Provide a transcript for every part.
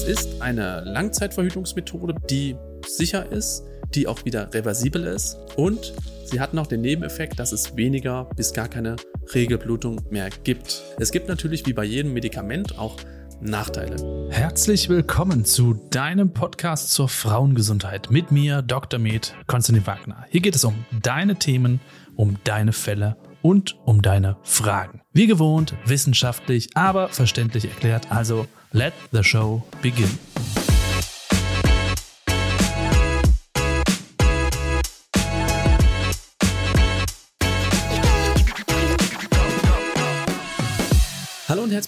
Es ist eine Langzeitverhütungsmethode, die sicher ist, die auch wieder reversibel ist und sie hat noch den Nebeneffekt, dass es weniger bis gar keine Regelblutung mehr gibt. Es gibt natürlich wie bei jedem Medikament auch Nachteile. Herzlich willkommen zu deinem Podcast zur Frauengesundheit mit mir, Dr. Med Konstantin Wagner. Hier geht es um deine Themen, um deine Fälle und um deine Fragen. Wie gewohnt, wissenschaftlich, aber verständlich erklärt. Also, let the show begin.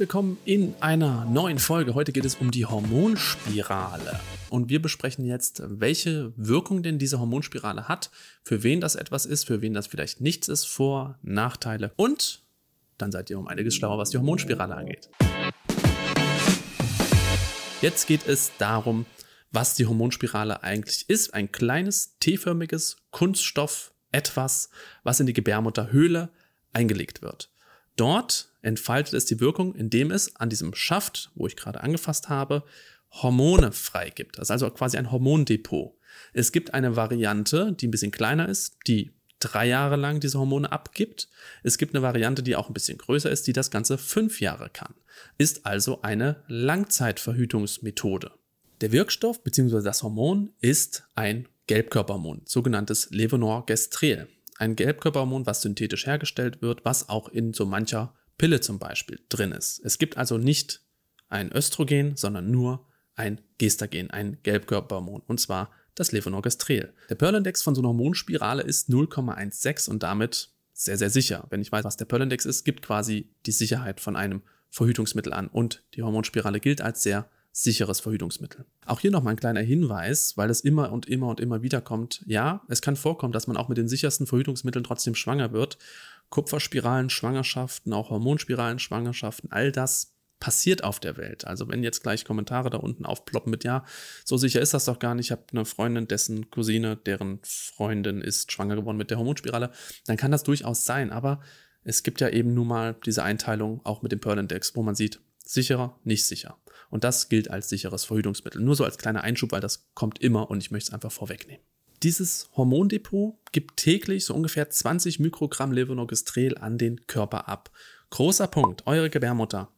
Willkommen in einer neuen Folge. Heute geht es um die Hormonspirale. Und wir besprechen jetzt, welche Wirkung denn diese Hormonspirale hat, für wen das etwas ist, für wen das vielleicht nichts ist, Vor-, Nachteile. Und dann seid ihr um einiges schlauer, was die Hormonspirale angeht. Jetzt geht es darum, was die Hormonspirale eigentlich ist. Ein kleines T-förmiges Kunststoff, etwas, was in die Gebärmutterhöhle eingelegt wird. Dort entfaltet es die Wirkung, indem es an diesem Schaft, wo ich gerade angefasst habe, Hormone freigibt. Das ist also quasi ein Hormondepot. Es gibt eine Variante, die ein bisschen kleiner ist, die drei Jahre lang diese Hormone abgibt. Es gibt eine Variante, die auch ein bisschen größer ist, die das Ganze fünf Jahre kann. Ist also eine Langzeitverhütungsmethode. Der Wirkstoff bzw. das Hormon ist ein Gelbkörperhormon, sogenanntes Levonorgestrel. Ein Gelbkörperhormon, was synthetisch hergestellt wird, was auch in so mancher Pille zum Beispiel drin ist. Es gibt also nicht ein Östrogen, sondern nur ein Gestagen, ein Gelbkörperhormon, und zwar das Levonorgestrel. Der Pearl-Index von so einer Hormonspirale ist 0,16 und damit sehr, sehr sicher. Wenn ich weiß, was der Pearl-Index ist, gibt quasi die Sicherheit von einem Verhütungsmittel an und die Hormonspirale gilt als sehr sicheres Verhütungsmittel. Auch hier nochmal ein kleiner Hinweis, weil es immer und immer und immer wieder kommt. Ja, es kann vorkommen, dass man auch mit den sichersten Verhütungsmitteln trotzdem schwanger wird. Kupferspiralen, Schwangerschaften, auch Hormonspiralen, Schwangerschaften, all das passiert auf der Welt. Also wenn jetzt gleich Kommentare da unten aufploppen mit, ja, so sicher ist das doch gar nicht, ich habe eine Freundin, dessen Cousine, deren Freundin ist schwanger geworden mit der Hormonspirale, dann kann das durchaus sein. Aber es gibt ja eben nun mal diese Einteilung auch mit dem Pearl Index, wo man sieht, sicherer, nicht sicher. Und das gilt als sicheres Verhütungsmittel. Nur so als kleiner Einschub, weil das kommt immer und ich möchte es einfach vorwegnehmen. Dieses Hormondepot gibt täglich so ungefähr 20 Mikrogramm Levonorgestrel an den Körper ab. Großer Punkt, eure Gebärmutter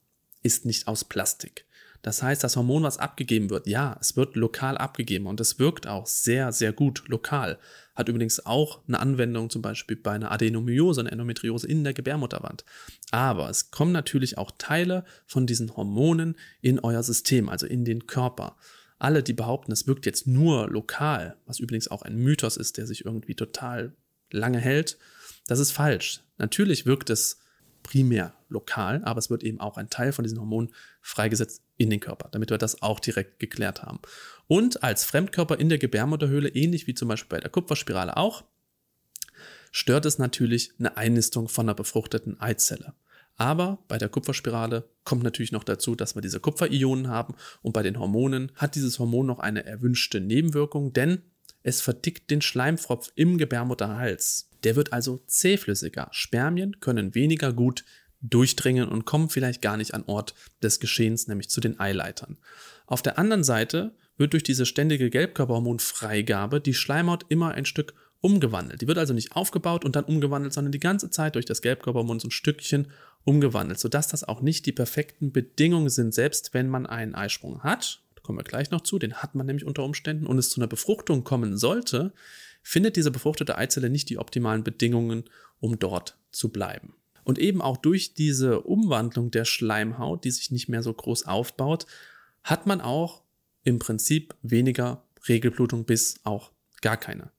ist nicht aus Plastik. Das heißt, das Hormon, was abgegeben wird, ja, es wird lokal abgegeben und es wirkt auch sehr, sehr gut lokal. Hat übrigens auch eine Anwendung zum Beispiel bei einer Adenomyose, einer Endometriose in der Gebärmutterwand. Aber es kommen natürlich auch Teile von diesen Hormonen in euer System, also in den Körper. Alle, die behaupten, es wirkt jetzt nur lokal, was übrigens auch ein Mythos ist, der sich irgendwie total lange hält, das ist falsch. Natürlich wirkt es primär lokal, aber es wird eben auch ein Teil von diesen Hormonen freigesetzt in den Körper, damit wir das auch direkt geklärt haben. Und als Fremdkörper in der Gebärmutterhöhle, ähnlich wie zum Beispiel bei der Kupferspirale auch, stört es natürlich eine Einnistung von einer befruchteten Eizelle. Aber bei der Kupferspirale kommt natürlich noch dazu, dass wir diese Kupferionen haben und bei den Hormonen hat dieses Hormon noch eine erwünschte Nebenwirkung, denn es verdickt den Schleimfropf im Gebärmutterhals. Der wird also zähflüssiger. Spermien können weniger gut durchdringen und kommen vielleicht gar nicht an Ort des Geschehens, nämlich zu den Eileitern. Auf der anderen Seite wird durch diese ständige Gelbkörperhormonfreigabe die Schleimhaut immer ein Stück umgewandelt. Die wird also nicht aufgebaut und dann umgewandelt, sondern die ganze Zeit durch das Gelbkörperhormon so ein Stückchen umgewandelt, sodass das auch nicht die perfekten Bedingungen sind, selbst wenn man einen Eisprung hat. Kommen wir gleich noch zu, den hat man nämlich unter Umständen und es zu einer Befruchtung kommen sollte, findet diese befruchtete Eizelle nicht die optimalen Bedingungen, um dort zu bleiben. Und eben auch durch diese Umwandlung der Schleimhaut, die sich nicht mehr so groß aufbaut, hat man auch im Prinzip weniger Regelblutung bis auch gar keine.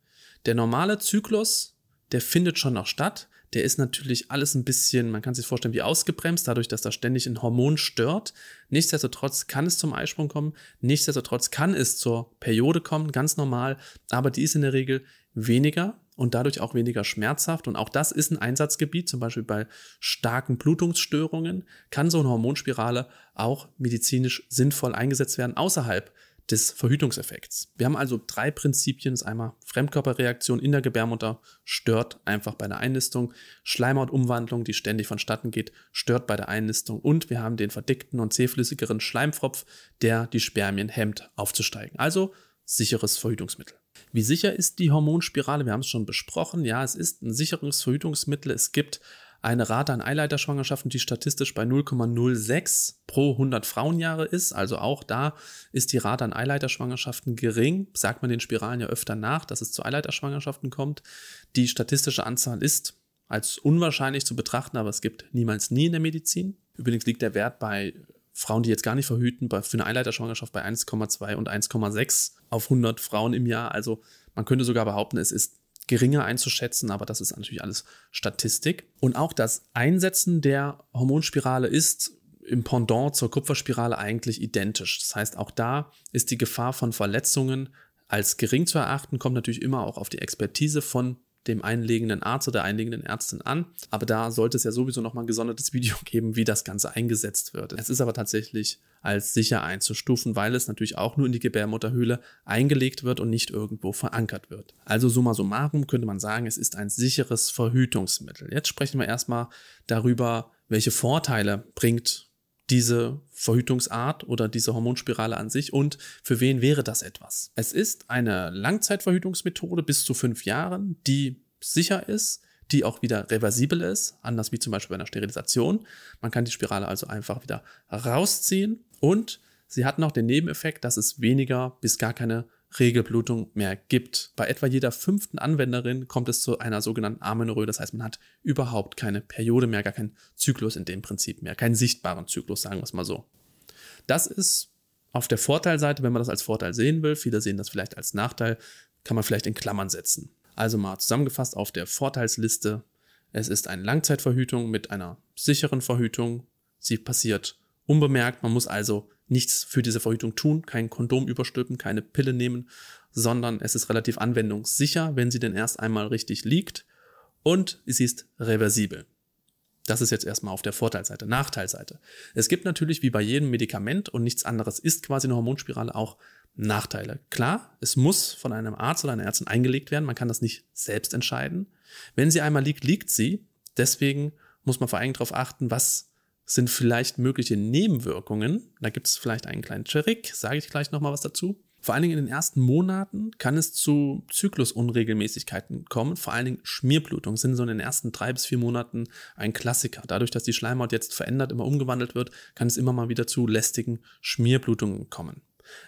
Der normale Zyklus, der findet schon noch statt, der ist natürlich alles ein bisschen, man kann sich vorstellen, wie ausgebremst, dadurch, dass da ständig ein Hormon stört. Nichtsdestotrotz kann es zum Eisprung kommen, nichtsdestotrotz kann es zur Periode kommen, ganz normal, aber die ist in der Regel weniger und dadurch auch weniger schmerzhaft. Und auch das ist ein Einsatzgebiet, zum Beispiel bei starken Blutungsstörungen, kann so eine Hormonspirale auch medizinisch sinnvoll eingesetzt werden, außerhalb des Verhütungseffekts. Wir haben also drei Prinzipien. Das ist einmal Fremdkörperreaktion in der Gebärmutter stört einfach bei der Einnistung, Schleimhautumwandlung, die ständig vonstatten geht, stört bei der Einnistung und wir haben den verdickten und zähflüssigeren Schleimpfropf, der die Spermien hemmt aufzusteigen. Also sicheres Verhütungsmittel. Wie sicher ist die Hormonspirale? Wir haben es schon besprochen. Ja, es ist ein sicheres Verhütungsmittel. Es gibt eine Rate an Eileiterschwangerschaften, die statistisch bei 0,06 pro 100 Frauenjahre ist. Also auch da ist die Rate an Eileiterschwangerschaften gering. Sagt man den Spiralen ja öfter nach, dass es zu Eileiterschwangerschaften kommt. Die statistische Anzahl ist als unwahrscheinlich zu betrachten, aber es gibt niemals nie in der Medizin. Übrigens liegt der Wert bei Frauen, die jetzt gar nicht verhüten, für eine Eileiterschwangerschaft bei 1,2 und 1,6 auf 100 Frauen im Jahr. Also man könnte sogar behaupten, es ist geringer einzuschätzen, aber das ist natürlich alles Statistik. Und auch das Einsetzen der Hormonspirale ist im Pendant zur Kupferspirale eigentlich identisch. Das heißt, auch da ist die Gefahr von Verletzungen als gering zu erachten, kommt natürlich immer auch auf die Expertise von dem einlegenden Arzt oder der einlegenden Ärztin an. Aber da sollte es ja sowieso nochmal ein gesondertes Video geben, wie das Ganze eingesetzt wird. Es ist aber tatsächlich als sicher einzustufen, weil es natürlich auch nur in die Gebärmutterhöhle eingelegt wird und nicht irgendwo verankert wird. Also summa summarum könnte man sagen, es ist ein sicheres Verhütungsmittel. Jetzt sprechen wir erstmal darüber, welche Vorteile bringt diese Verhütungsart oder diese Hormonspirale an sich und für wen wäre das etwas? Es ist eine Langzeitverhütungsmethode bis zu fünf Jahren, die sicher ist, die auch wieder reversibel ist, anders wie zum Beispiel bei einer Sterilisation. Man kann die Spirale also einfach wieder rausziehen und sie hat noch den Nebeneffekt, dass es weniger bis gar keine Regelblutung mehr gibt. Bei etwa jeder fünften Anwenderin kommt es zu einer sogenannten Amenorrhoe. Das heißt, man hat überhaupt keine Periode mehr, gar keinen Zyklus in dem Prinzip mehr, keinen sichtbaren Zyklus, sagen wir es mal so. Das ist auf der Vorteilseite, wenn man das als Vorteil sehen will. Viele sehen das vielleicht als Nachteil, kann man vielleicht in Klammern setzen. Also mal zusammengefasst auf der Vorteilsliste. Es ist eine Langzeitverhütung mit einer sicheren Verhütung. Sie passiert unbemerkt. Man muss also nichts für diese Verhütung tun, kein Kondom überstülpen, keine Pille nehmen, sondern es ist relativ anwendungssicher, wenn sie denn erst einmal richtig liegt und sie ist reversibel. Das ist jetzt erstmal auf der Vorteilseite. Nachteilseite. Es gibt natürlich wie bei jedem Medikament und nichts anderes ist quasi eine Hormonspirale auch Nachteile. Klar, es muss von einem Arzt oder einer Ärztin eingelegt werden. Man kann das nicht selbst entscheiden. Wenn sie einmal liegt, liegt sie. Deswegen muss man vor allem darauf achten, was sind vielleicht mögliche Nebenwirkungen. Da gibt es vielleicht einen kleinen Trick, sage ich gleich nochmal was dazu. Vor allen Dingen in den ersten Monaten kann es zu Zyklusunregelmäßigkeiten kommen. Vor allen Dingen Schmierblutungen sind so in den ersten drei bis vier Monaten ein Klassiker. Dadurch, dass die Schleimhaut jetzt verändert, immer umgewandelt wird, kann es immer mal wieder zu lästigen Schmierblutungen kommen.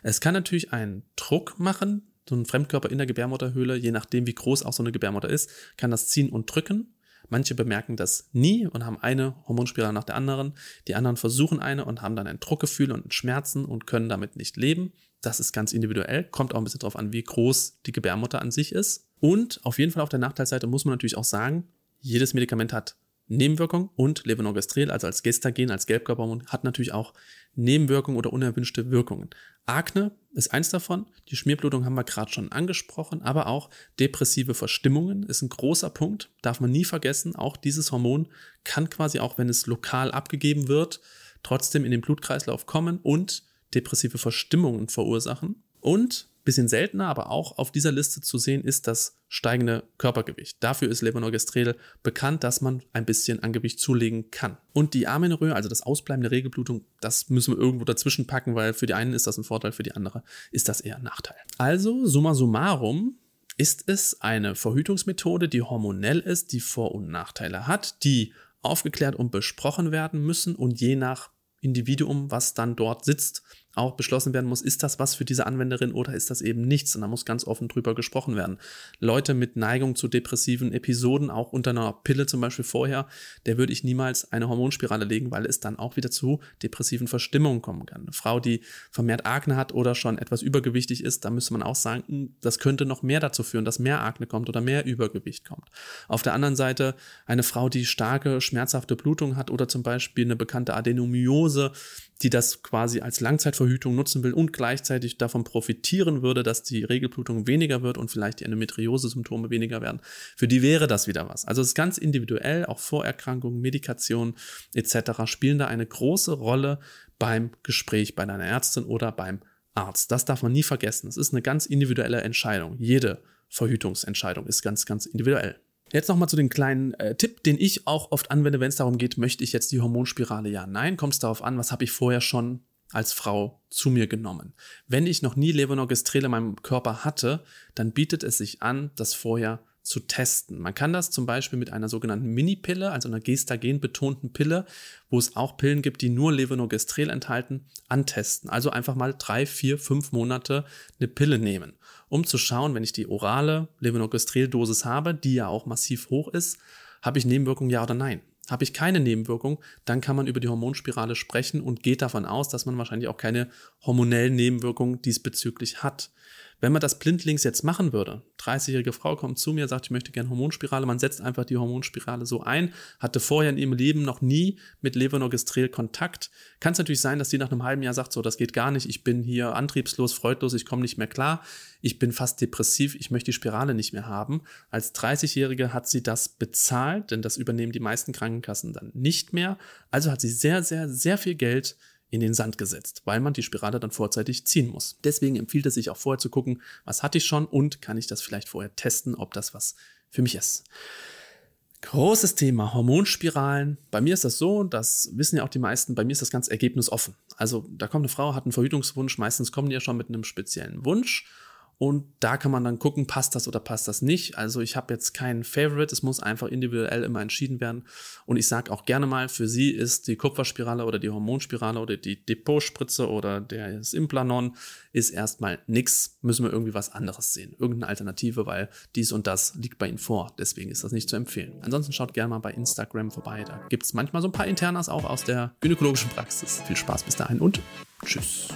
Es kann natürlich einen Druck machen, so ein Fremdkörper in der Gebärmutterhöhle, je nachdem wie groß auch so eine Gebärmutter ist, kann das ziehen und drücken. Manche bemerken das nie und haben eine Hormonspirale nach der anderen. Die anderen versuchen eine und haben dann ein Druckgefühl und Schmerzen und können damit nicht leben. Das ist ganz individuell, kommt auch ein bisschen darauf an, wie groß die Gebärmutter an sich ist. Und auf jeden Fall auf der Nachteilseite muss man natürlich auch sagen, jedes Medikament hat Nebenwirkungen und Levonorgestrel, also als Gestagen, als Gelbkörperhormon, hat natürlich auch Nebenwirkungen oder unerwünschte Wirkungen. Akne ist eins davon. Die Schmierblutung haben wir gerade schon angesprochen, aber auch depressive Verstimmungen ist ein großer Punkt. Darf man nie vergessen. Auch dieses Hormon kann quasi auch, wenn es lokal abgegeben wird, trotzdem in den Blutkreislauf kommen und depressive Verstimmungen verursachen. Und bisschen seltener, aber auch auf dieser Liste zu sehen ist das steigende Körpergewicht. Dafür ist Levonorgestrel bekannt, dass man ein bisschen an Gewicht zulegen kann. Und die Amenorrhoe, also das Ausbleiben der Regelblutung, das müssen wir irgendwo dazwischen packen, weil für die einen ist das ein Vorteil, für die andere ist das eher ein Nachteil. Also, summa summarum, ist es eine Verhütungsmethode, die hormonell ist, die Vor- und Nachteile hat, die aufgeklärt und besprochen werden müssen und je nach Individuum, was dann dort sitzt, auch beschlossen werden muss, ist das was für diese Anwenderin oder ist das eben nichts? Und da muss ganz offen drüber gesprochen werden. Leute mit Neigung zu depressiven Episoden, auch unter einer Pille zum Beispiel vorher, der würde ich niemals eine Hormonspirale legen, weil es dann auch wieder zu depressiven Verstimmungen kommen kann. Eine Frau, die vermehrt Akne hat oder schon etwas übergewichtig ist, da müsste man auch sagen, hm, das könnte noch mehr dazu führen, dass mehr Akne kommt oder mehr Übergewicht kommt. Auf der anderen Seite eine Frau, die starke, schmerzhafte Blutung hat oder zum Beispiel eine bekannte Adenomiose, die das quasi als Langzeitverhütung nutzen will und gleichzeitig davon profitieren würde, dass die Regelblutung weniger wird und vielleicht die Endometriose-Symptome weniger werden. Für die wäre das wieder was. Also es ist ganz individuell, auch Vorerkrankungen, Medikation etc. spielen da eine große Rolle beim Gespräch bei deiner Ärztin oder beim Arzt. Das darf man nie vergessen. Es ist eine ganz individuelle Entscheidung. Jede Verhütungsentscheidung ist ganz, ganz individuell. Jetzt nochmal zu dem kleinen äh, Tipp, den ich auch oft anwende, wenn es darum geht, möchte ich jetzt die Hormonspirale? Ja, nein. Kommt es darauf an, was habe ich vorher schon als Frau zu mir genommen. Wenn ich noch nie Levonorgestrel in meinem Körper hatte, dann bietet es sich an, das vorher zu testen. Man kann das zum Beispiel mit einer sogenannten Minipille, also einer gestagen betonten Pille, wo es auch Pillen gibt, die nur Levonorgestrel enthalten, antesten. Also einfach mal drei, vier, fünf Monate eine Pille nehmen, um zu schauen, wenn ich die orale Levonorgestrel-Dosis habe, die ja auch massiv hoch ist, habe ich Nebenwirkungen ja oder nein? Habe ich keine Nebenwirkung, dann kann man über die Hormonspirale sprechen und geht davon aus, dass man wahrscheinlich auch keine hormonellen Nebenwirkungen diesbezüglich hat. Wenn man das blindlings jetzt machen würde, 30-jährige Frau kommt zu mir, sagt, ich möchte gerne Hormonspirale, man setzt einfach die Hormonspirale so ein, hatte vorher in ihrem Leben noch nie mit Levonorgestrel Kontakt, kann es natürlich sein, dass sie nach einem halben Jahr sagt, so, das geht gar nicht, ich bin hier antriebslos, freudlos, ich komme nicht mehr klar, ich bin fast depressiv, ich möchte die Spirale nicht mehr haben. Als 30-Jährige hat sie das bezahlt, denn das übernehmen die meisten Krankenkassen dann nicht mehr. Also hat sie sehr, sehr, sehr viel Geld in den Sand gesetzt, weil man die Spirale dann vorzeitig ziehen muss. Deswegen empfiehlt es sich auch vorher zu gucken, was hatte ich schon und kann ich das vielleicht vorher testen, ob das was für mich ist. Großes Thema, Hormonspiralen. Bei mir ist das so, das wissen ja auch die meisten, bei mir ist das ganz ergebnisoffen. Also da kommt eine Frau, hat einen Verhütungswunsch, meistens kommen die ja schon mit einem speziellen Wunsch und da kann man dann gucken, passt das oder passt das nicht. Also ich habe jetzt keinen Favorite, es muss einfach individuell immer entschieden werden. Und ich sage auch gerne mal, für Sie ist die Kupferspirale oder die Hormonspirale oder die Depotspritze oder das Implanon ist erstmal nix. Müssen wir irgendwie was anderes sehen. Irgendeine Alternative, weil dies und das liegt bei Ihnen vor. Deswegen ist das nicht zu empfehlen. Ansonsten schaut gerne mal bei Instagram vorbei. Da gibt es manchmal so ein paar Internas auch aus der gynäkologischen Praxis. Viel Spaß bis dahin und tschüss.